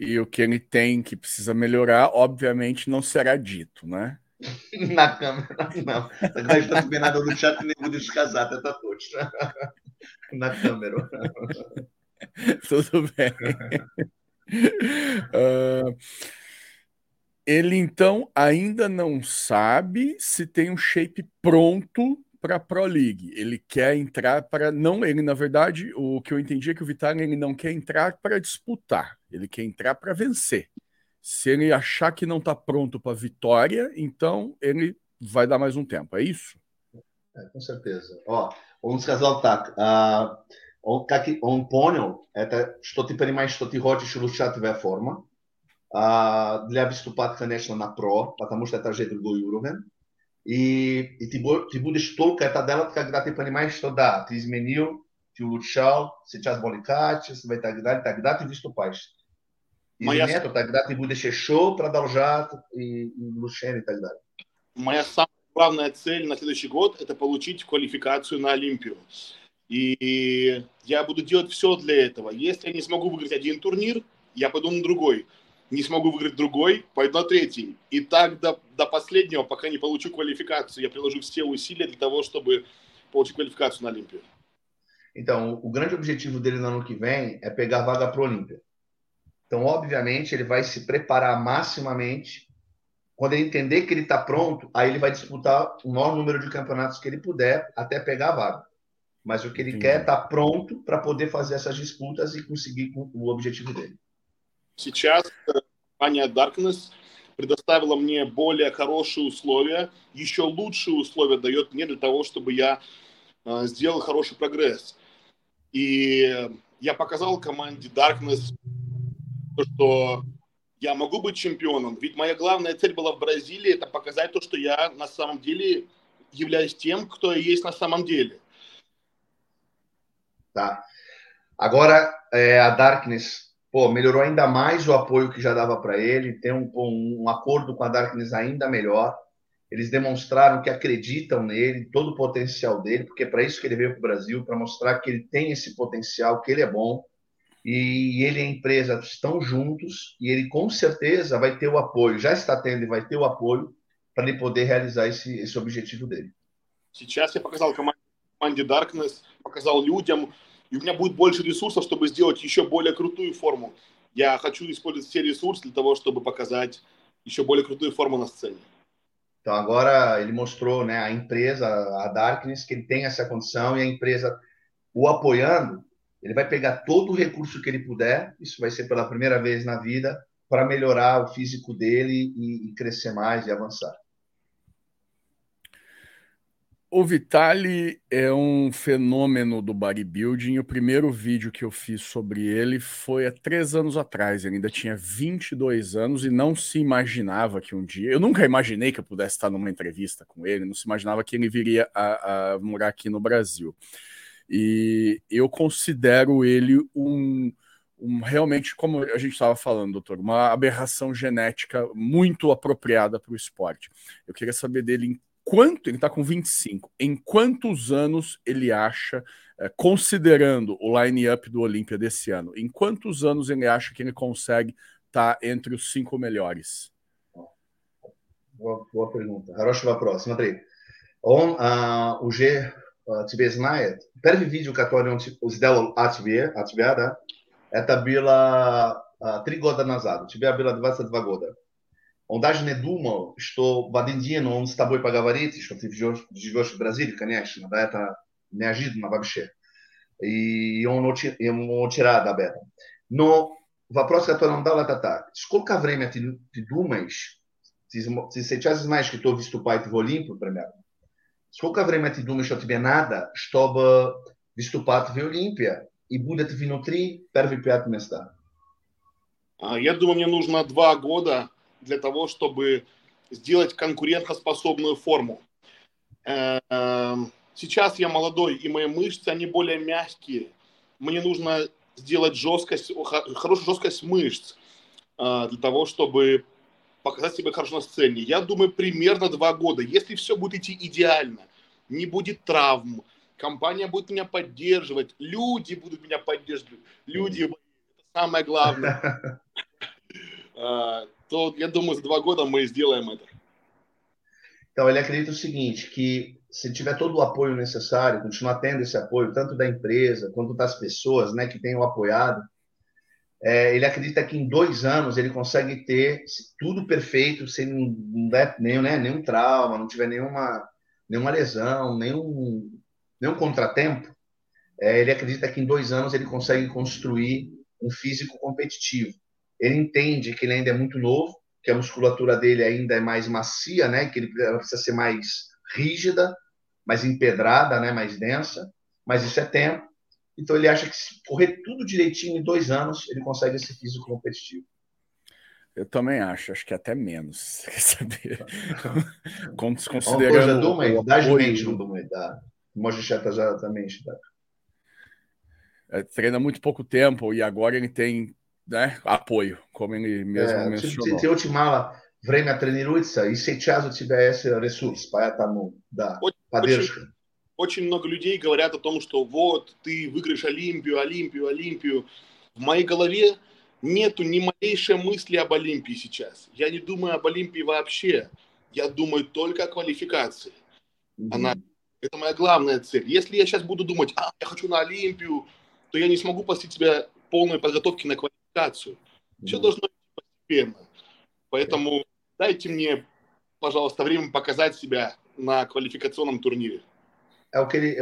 E o que ele tem que precisa melhorar, obviamente, não será dito, né? Na câmera, não. Agora está combinado no chat nem vou descasar, tá todos. Na câmera. Tudo bem. Uh, ele então ainda não sabe se tem um shape pronto para a Pro League. Ele quer entrar para não, ele na verdade, o que eu entendi é que o Vitória ele não quer entrar para disputar, ele quer entrar para vencer. Se ele achar que não está pronto para vitória, então ele vai dar mais um tempo. É isso? É, com certeza. Ó, он сказал так. Uh... он, как он понял, это что ты понимаешь, что ты хочешь улучшать твоя форма, а, для выступать, конечно, на про, потому что это уже другой уровень. И, и ты, ты будешь только это делать, когда ты понимаешь, что да, ты изменил, ты улучшал, сейчас более качество и так далее, тогда ты выступаешь. Моя... нет, тогда ты будешь еще продолжать и, и улучшение и так далее. Моя самая главная цель на следующий год – это получить квалификацию на Олимпию. И я буду делать все для этого. Если я не смогу выиграть один турнир, я пойду на другой. Не смогу выиграть другой, пойду на третий. И так до, до последнего, пока не получу квалификацию, я приложу все усилия для того, чтобы получить qualificação na Olímpia. Então, o grande objetivo dele no ano que vem é pegar vaga para a Olímpia. Então, obviamente, ele vai se preparar maximamente. Quando ele entender que ele está pronto, aí ele vai disputar o maior número de campeonatos que ele puder até pegar a vaga. Mas o que ele Entendi. quer é estar tá pronto para poder fazer essas disputas e conseguir o objetivo dele. Сейчас компания Darkness предоставила мне более хорошие условия, еще лучшие условия дает мне для того, чтобы я сделал хороший прогресс. И я показал команде Darkness, что я могу быть чемпионом. Ведь моя главная цель была в Бразилии, это показать то, что я на самом деле являюсь тем, кто я есть на самом деле. Tá. Agora, é, a Darkness pô, melhorou ainda mais o apoio que já dava para ele, tem um, um, acordo com a Darkness ainda melhor. Eles demonstraram que acreditam nele, todo o potencial dele, porque é para isso que ele veio para o Brasil, para mostrar que ele tem esse potencial, que ele é bom. E ele e a empresa estão juntos e ele com certeza vai ter o apoio, já está tendo e vai ter o apoio para ele poder realizar esse, esse objetivo dele. Сейчас я показал команде Darkness, показал людям, и у меня будет больше ресурсов, чтобы сделать еще более крутую форму. Я хочу использовать все ресурсы для того, чтобы показать еще более крутую форму на сцене. Então agora ele mostrou, né, a empresa, a Darkness, que ele tem essa condição e a empresa o apoiando, ele vai pegar todo o recurso que ele puder, isso vai ser pela primeira vez na vida, para melhorar o físico dele e, e crescer mais e avançar. O Vitali é um fenômeno do bodybuilding. O primeiro vídeo que eu fiz sobre ele foi há três anos atrás. Ele ainda tinha 22 anos e não se imaginava que um dia. Eu nunca imaginei que eu pudesse estar numa entrevista com ele, não se imaginava que ele viria a, a morar aqui no Brasil. E eu considero ele um, um realmente, como a gente estava falando, doutor, uma aberração genética muito apropriada para o esporte. Eu queria saber dele em quanto, ele está com 25, em quantos anos ele acha, é, considerando o line-up do Olímpia desse ano, em quantos anos ele acha que ele consegue estar tá entre os cinco melhores? Boa, boa pergunta. Haroshi vai próximo. Andrei, on, uh, o G тебе знает. Первый видео, которое он сделал о тебе, о тебя, да, это было а, три года назад. У тебя было 22 года. Он даже не думал, что в один день он с тобой поговорит, что ты живешь, живешь в Бразилии, конечно, да, это неожиданно вообще. И он очень, ему очень рад об этом. Но вопрос, который он дал, это так. Сколько времени ты, ты думаешь, ты, ты сейчас знаешь, что кто выступает в Олимпию, примерно, сколько времени ты думаешь, что тебе надо, чтобы выступать в Олимпии, и будет внутри первые пять места? Я думаю, мне нужно два года для того, чтобы сделать конкурентоспособную форму. Эм, сейчас я молодой, и мои мышцы, они более мягкие. Мне нужно сделать жесткость, хорошую жесткость мышц э, для того, чтобы показать себя хорошо на сцене. Я думаю, примерно два года. Если все будет идти идеально, не будет травм, компания будет меня поддерживать, люди будут меня поддерживать, люди, это самое главное. Э, то я думаю, за два года мы сделаем это. Então, ele acredita o seguinte, que se tiver todo o apoio necessário, continuar tendo esse apoio, tanto da empresa quanto das pessoas né, que tenham apoiado, é, ele acredita que em dois anos ele consegue ter tudo perfeito, sem nenhum, né, nenhum trauma, não tiver nenhuma, nenhuma lesão, nenhum, nenhum contratempo. É, ele acredita que em dois anos ele consegue construir um físico competitivo. Ele entende que ele ainda é muito novo, que a musculatura dele ainda é mais macia, né? Que ele precisa ser mais rígida, mais empedrada, né? Mais densa. Mas isso é tempo. Então ele acha que se correr tudo direitinho em dois anos, ele consegue esse físico competitivo. Eu também acho, acho que até menos. Quer saber? Como se considerando. Uma coisa de uma não mente, não de uma já Mostra exatamente. É, treina muito pouco tempo e agora ele tem né, apoio, como ele mesmo é, mencionou. Se, se eu te mala vremena trenirujca e se čas od sebe jaz resurs, pa da, podržka. Очень много людей говорят о том, что вот, ты выиграешь Олимпию, Олимпию, Олимпию. В моей голове нету ни малейшей мысли об Олимпии сейчас. Я не думаю об Олимпии вообще. Я думаю только о квалификации. Mm-hmm. Она, это моя главная цель. Если я сейчас буду думать, а, я хочу на Олимпию, то я не смогу посвятить себя полной подготовке на квалификацию. Все должно быть постепенно. Поэтому дайте мне, пожалуйста, время показать себя на qualificacionam турнире. É o que ele,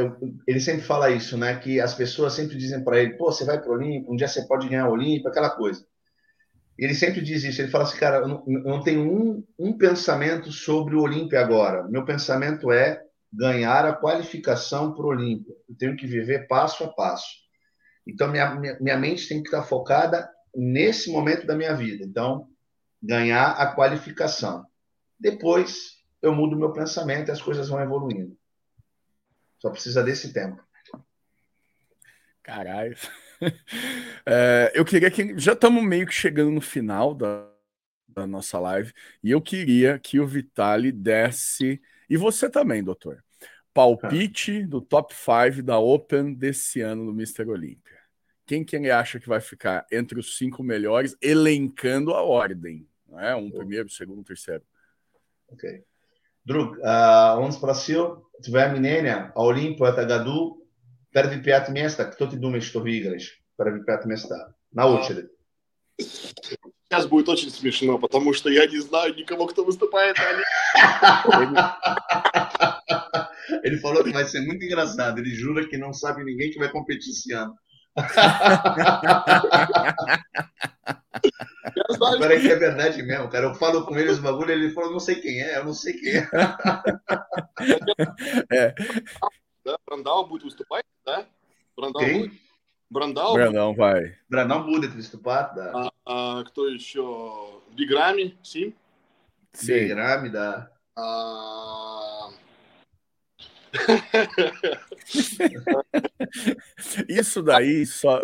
ele sempre fala isso, né? Que as pessoas sempre dizem para ele, pô, você vai para o Olímpico, um dia você pode ganhar o Olímpico, aquela coisa. Ele sempre diz isso, ele fala assim, cara, eu não, eu não tenho um, um pensamento sobre o Olímpio agora. Meu pensamento é ganhar a qualificação para o Olímpio. Eu tenho que viver passo a passo. Então, minha, minha, minha mente tem que estar focada nesse momento da minha vida. Então, ganhar a qualificação. Depois, eu mudo meu pensamento e as coisas vão evoluindo. Só precisa desse tempo. Caralho. É, eu queria que. Já estamos meio que chegando no final da, da nossa live. E eu queria que o Vitali desse. E você também, doutor. Palpite do top 5 da Open desse ano no Mr. Olímpia. Quem que ele acha que vai ficar entre os cinco melhores, elencando a ordem? Não é? Um primeiro, segundo, terceiro. Ok Drug, uh, on sпросил, твоя мнение о Олимпу это году первые пять места. Кто ты думаешь, что выиграешь? Первые пять места. На очередь. Сейчас будет очень смешно, потому что я не знаю никого, кто выступает Ele falou que vai ser muito engraçado. Ele jura que não sabe ninguém que vai competir esse ano. Peraí que é verdade mesmo, cara. Eu falo com ele os bagulho, ele falou, não sei quem é, eu não sei quem é. é. Brandão будет выступать, да? Брандал Quem? будет? Брандал. Brandão vai. Brandão будет выступать, да. А, а, кто еще? Биграми, Сим. Sim. Begrame, да. А, Isso daí só,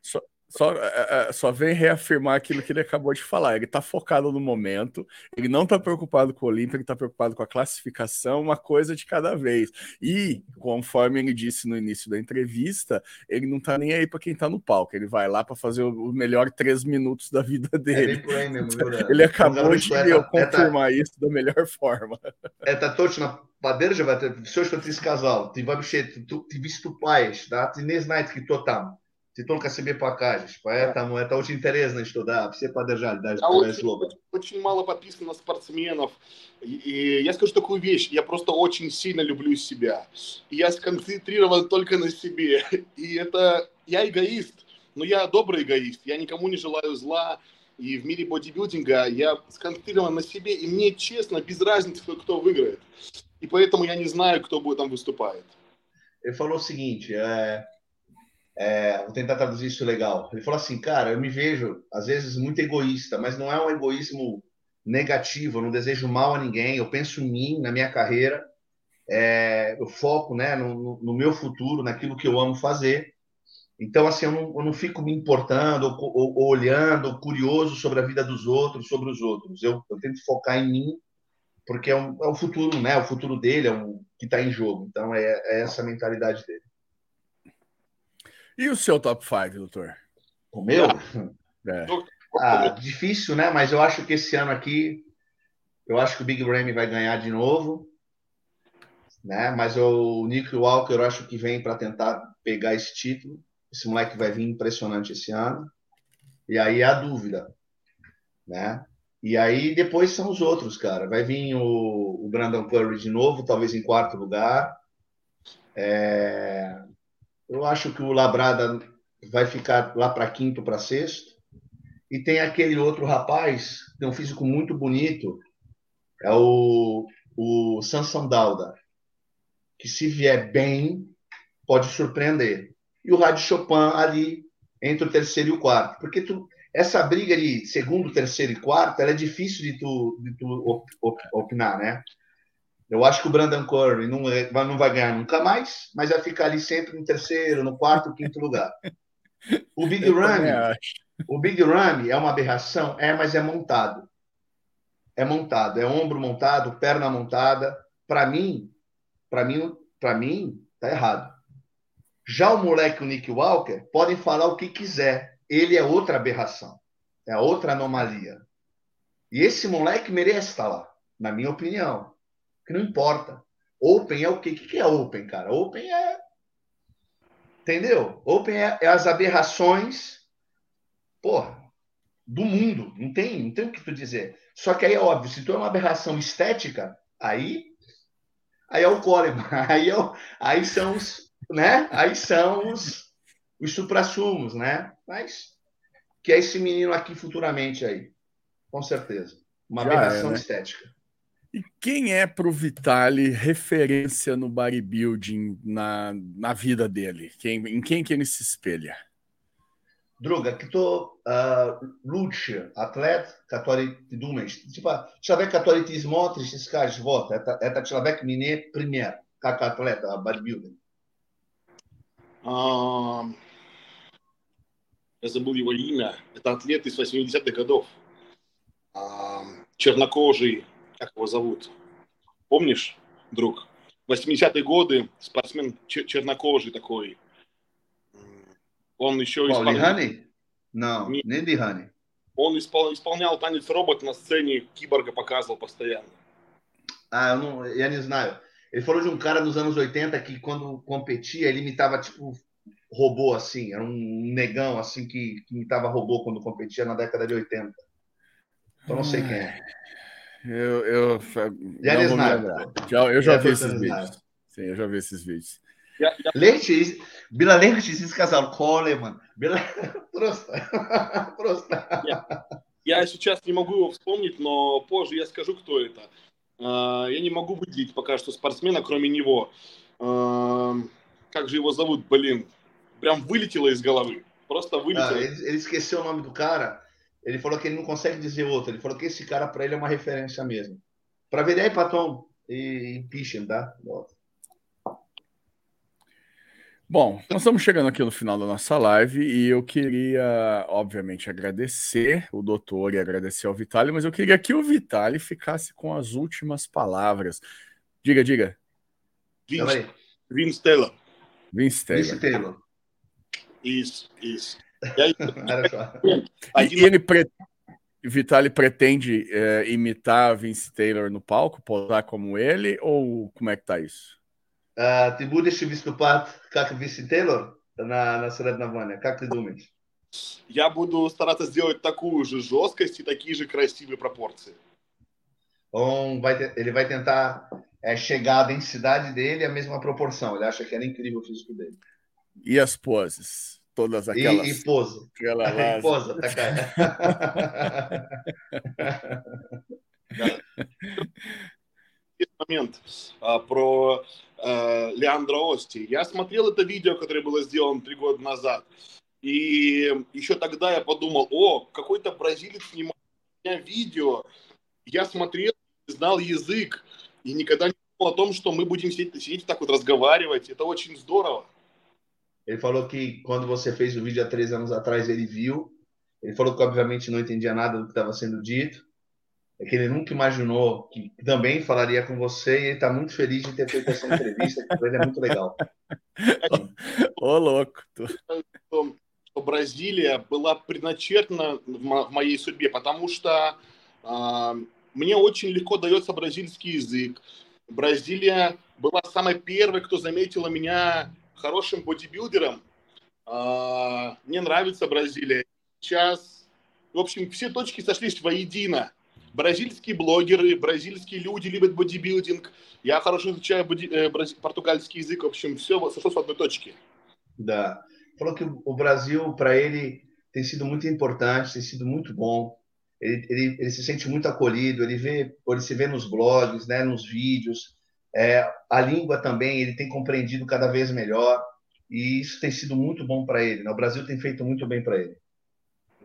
só, só, é, é, só vem reafirmar aquilo que ele acabou de falar. Ele está focado no momento, ele não está preocupado com o Olímpia, ele está preocupado com a classificação, uma coisa de cada vez. E, conforme ele disse no início da entrevista, ele não está nem aí para quem está no palco, ele vai lá para fazer o melhor três minutos da vida É dele. bem por aí mesmo, Então, viu, Dan? ele acabou Então, de это- eu это- confirmar isso da melhor forma. Это точно поддерживает все, что ты сказал. Ты вообще, ты, ты выступаешь, да? Ты не знаешь, кто там. Ты только себе покажешь. Поэтому это очень интересно, что да, все поддержали даже Я твое очень, слово. очень мало подписан на спортсменов. И, и я скажу такую вещь. Я просто очень сильно люблю себя. И я сконцентрирован только на себе. И это... Я эгоист, но я добрый эгоист. Я никому не желаю зла. И в мире бодибилдинга я сконцентрирован на себе. И мне, честно, без разницы, кто, кто выиграет. И поэтому я не знаю, кто будет там выступает. Ele falou o seguinte, é, é, vou tentar traduzir isso legal. Ele falou assim, cara, eu me vejo, às vezes, muito egoísta, mas não é um egoísmo negativo, eu não desejo mal a ninguém, eu penso em mim, na minha carreira, é, eu foco né, no, no- meu futuro, naquilo que eu amo fazer. Então, assim, eu não, eu não fico me importando ou, ou- ou olhando, curioso sobre a vida dos outros, sobre os outros. Eu, eu tento focar em mim, porque é, um- é o futuro, né? O futuro dele é o que está em jogo. Então, é, é essa a mentalidade dele. E o seu top 5, doutor? O meu? É. Ah, difícil, né? Mas eu acho que esse ano aqui, eu acho que o Big Ramy vai ganhar de novo, né? Mas o Nick Walker, eu acho que vem para tentar pegar esse título. Esse moleque vai vir impressionante esse ano. E aí é a dúvida, né? E aí depois são os outros, cara. Vai vir o, o Brandon Curry de novo, talvez em quarto lugar. É, Eu acho que o Labrada vai ficar lá para quinto, para sexto. E tem aquele outro rapaz, tem um físico muito bonito, é o, o Sansão Dauda, que se vier bem, pode surpreender. E o Rádio Chopin ali entre o terceiro e o quarto. Porque tu, essa briga de segundo, terceiro e quarto, ela é difícil de tu, de tu op, op, opinar, né? Eu acho que o Brandon Curry não, é- vai- não vai ganhar nunca mais, mas vai ficar ali sempre no terceiro, no quarto, quinto lugar. O Big Ramy, o Big Ramy é uma aberração? É, mas é montado. É montado, é ombro montado, perna montada. Para mim, para mim, para mim, tá errado. Já o moleque, o Nick Walker, podem falar o que quiser. Ele é outra aberração. É outra anomalia. E esse moleque merece estar lá, na minha opinião. Que não importa. Open é o quê? O que é Open, cara? Open é. Entendeu? Open é, é as aberrações porra, do mundo. Não tem, não tem o que tu dizer. Só que aí é óbvio, se tu é uma aberração estética, aí aí é o Coleman, aí, é o, aí são os, né? Aí são os, os suprassumos, né? Mas que é esse menino aqui futuramente aí, com certeza. Uma Já aberração é, né? estética. E quem é pro Vitali referência no bodybuilding na, na vida dele? Quem, em quem que ele se espelha? Druga, кто uh, лучше атлет, который ты думаешь, типа человек, который ты смотришь и скажешь, вот, это, это человек мне пример, как атлет, бодибилдинг? Um, я забыл его имя. Это атлет из 80-х годов. Um, чернокожий, как его зовут? Помнишь, друг? 80-е годы спортсмен чернокожий такой. Он еще Пол исполнял... No, не, не Лихани. Он испол... исполнял танец робот на сцене, киборга показывал постоянно. Ah, eu não, eu não знаю. Ele falou de um cara dos anos 80 que quando competia, ele imitava tipo robô assim, era um negão assim que, que imitava robô quando competia na década de 80. Então não sei quem é. Eu, eu, já não nada. Já, eu já, vi esses vídeos. Sim, eu já vi esses vídeos. Легче, было легче если сказал Колеман. Было просто, просто. Я, я сейчас не могу его вспомнить, но позже я скажу, кто это. А, я не могу выделить пока что спортсмена, кроме него. А, как же его зовут, блин? Прям вылетело из головы. Просто вылетело. Ah, ele, ele esqueceu o nome do cara. Ele falou que ele não consegue dizer outro. Ele falou que esse cara para ele é uma referência mesmo. Para ver aí, Patom e, e Pichen, tá? Bom, nós estamos chegando aqui no final da nossa live e eu queria, obviamente, agradecer o doutor e agradecer ao Vitali, mas eu queria que o Vitali ficasse com as últimas palavras. Diga, diga. Vince, Vince Taylor. Vince Taylor. Vince Taylor. Isso, isso. E, aí, e, e ele pre... Vitali pretende é, imitar Vince Taylor no palco, posar como ele, ou como é que tá isso? Uh, ты будешь выступать как Виси Тейлор на, на соревнованиях? Как ты думаешь? Я буду стараться сделать такую же жесткость и такие же красивые пропорции. Um, vai te, ele vai tentar é, chegar à densidade dele a mesma proporção. Ele acha que era incrível o físico dele. E as poses? Todas aquelas. E, e pose. Aquela e pose, tá, cara. момент а, про а, Леандра Ости. Я смотрел это видео, которое было сделано три года назад. И еще тогда я подумал, о, какой-то бразилец снимал меня видео. Я смотрел, знал язык. И никогда не думал о том, что мы будем сидеть, сидеть так вот разговаривать. Это очень здорово. Ele falou que quando você fez o vídeo há três anos atrás, ele viu. Ele falou que, obviamente, não entendia nada do que estava sendo dito. é que ele nunca imaginou que também falaria com você e ele está muito feliz de ter feito essa entrevista, que ele é muito legal. Ô, louco. Что Бразилия была предначертана в моей судьбе, потому что э, мне очень легко дается бразильский язык. Бразилия была самой первой, кто заметила меня хорошим бодибилдером. Э, мне нравится Бразилия. Сейчас, в общем, все точки сошлись воедино. Бразильские блогеры, бразильские люди любят бодибилдинг. Я хорошо изучаю боди, э, португальский язык. В общем, все сошлось в одной точке. Да. Falou que o Brasil, para ele, tem sido muito importante, tem sido muito bom. Ele, ele, ele, se sente muito acolhido, ele, vê, ele se vê nos blogs, né, nos vídeos. É, a língua também, ele tem compreendido cada vez melhor. E isso tem sido muito bom para ele. Né? O Brasil tem feito muito bem para ele.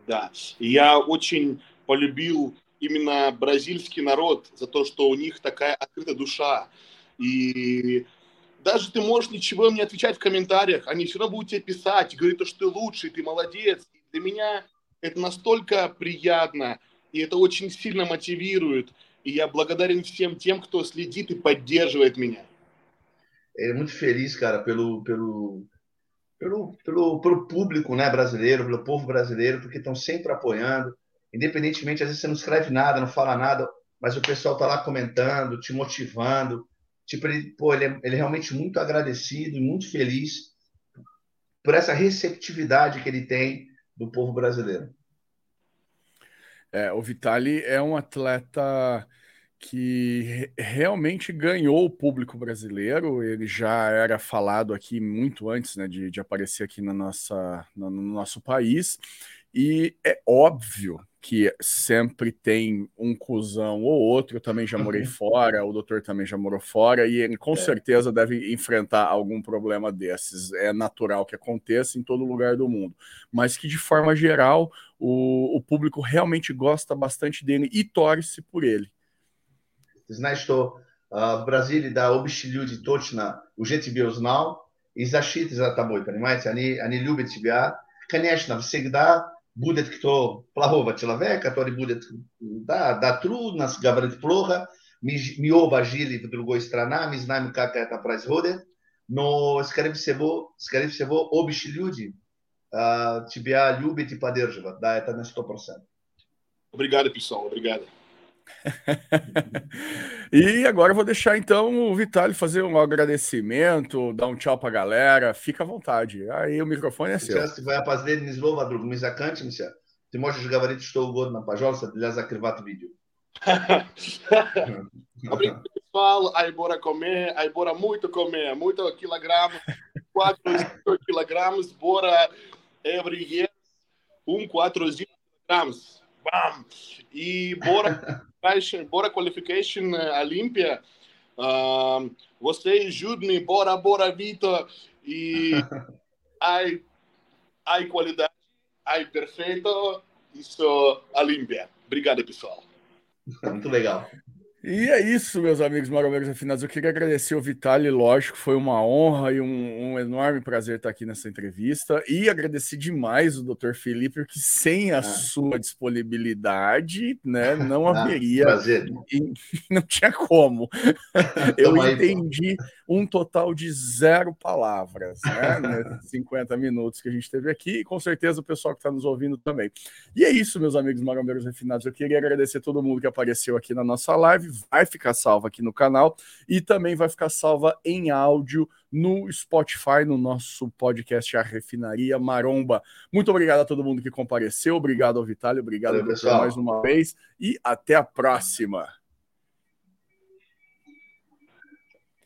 Да, я очень полюбил именно бразильский народ за то, что у них такая открытая душа. И даже ты можешь ничего не отвечать в комментариях, они все равно будут тебе писать, говорить, что ты лучший, ты молодец. И для меня это настолько приятно, и это очень сильно мотивирует. И я благодарен всем тем, кто следит и поддерживает меня. Ele é muito feliz, cara, pelo, pelo, pelo, pelo, pelo público né, brasileiro, pelo povo brasileiro, porque estão sempre apoiando. independentemente, às vezes você não escreve nada, não fala nada, mas o pessoal está lá comentando, te motivando. Tipo, ele, pô, ele, é, ele é realmente muito agradecido e muito feliz por essa receptividade que ele tem do povo brasileiro. É, o Vitali é um atleta que realmente ganhou o público brasileiro. Ele já era falado aqui muito antes né, de, de aparecer aqui na nossa, no, no nosso país. E é óbvio que sempre tem um cuzão ou outro. Eu também já morei fora, o doutor também já morou fora, e ele com é. certeza deve enfrentar algum problema desses. É natural que aconteça em todo lugar do mundo, mas que de forma geral o, o público realmente gosta bastante dele e torce por ele. Знаешь, что в Бразилии, да, обычные люди точно уже тебе узнал и защиты за тобой, понимаете? Они, они любят тебя. Конечно, всегда будет кто плохого человека, который будет, да, да, трудно, говорить плохо. Мы, мы оба жили в другой стране, мы знаем, как это происходит. Но, скорее всего, скорее всего, обе люди uh, тебя любят и поддерживают. Да, это на 100%. Obrigado, pessoal. Obrigado. e agora eu vou deixar então o Vitali fazer um agradecimento, dar um tchau pra galera. Fica à vontade. Aí o microfone é seu. Сейчас твоя последняя слово, друг. Мы заканчиваемся. Ты можешь говорить что угодно, пожалуйста, для закрывать видео. Obrigado, pessoal. Aí bora comer, aí bora muito comer, muito quilogramos, 4 quilogramas, bora every year, um 4 quilogramas. Bam! E bora bora qualification Olímpia. Uh, você ajude-me, bora, bora, Vitor. E ai, ai qualidade, ai perfeito, isso Olímpia. Obrigado, pessoal. Muito legal. E é isso, meus amigos marombeiros afinados. Eu queria agradecer o Vitali, lógico, foi uma honra e um, um, enorme prazer estar aqui nessa entrevista. E agradecer demais o Dr. Felipe, porque sem a ah. sua disponibilidade, né, não ah, haveria. Prazer. Não tinha como. Eu entendi um total de zero palavras, né, nesses 50 minutos que a gente teve aqui, e com certeza o pessoal que está nos ouvindo também. E é isso, meus amigos marombeiros refinados. Eu queria agradecer todo mundo que apareceu aqui na nossa live, vai ficar salva aqui no canal e também vai ficar salva em áudio no Spotify, no nosso podcast A Refinaria Maromba. Muito obrigado a todo mundo que compareceu, obrigado ao Vitália, obrigado Valeu, pessoal mais uma vez e até a próxima.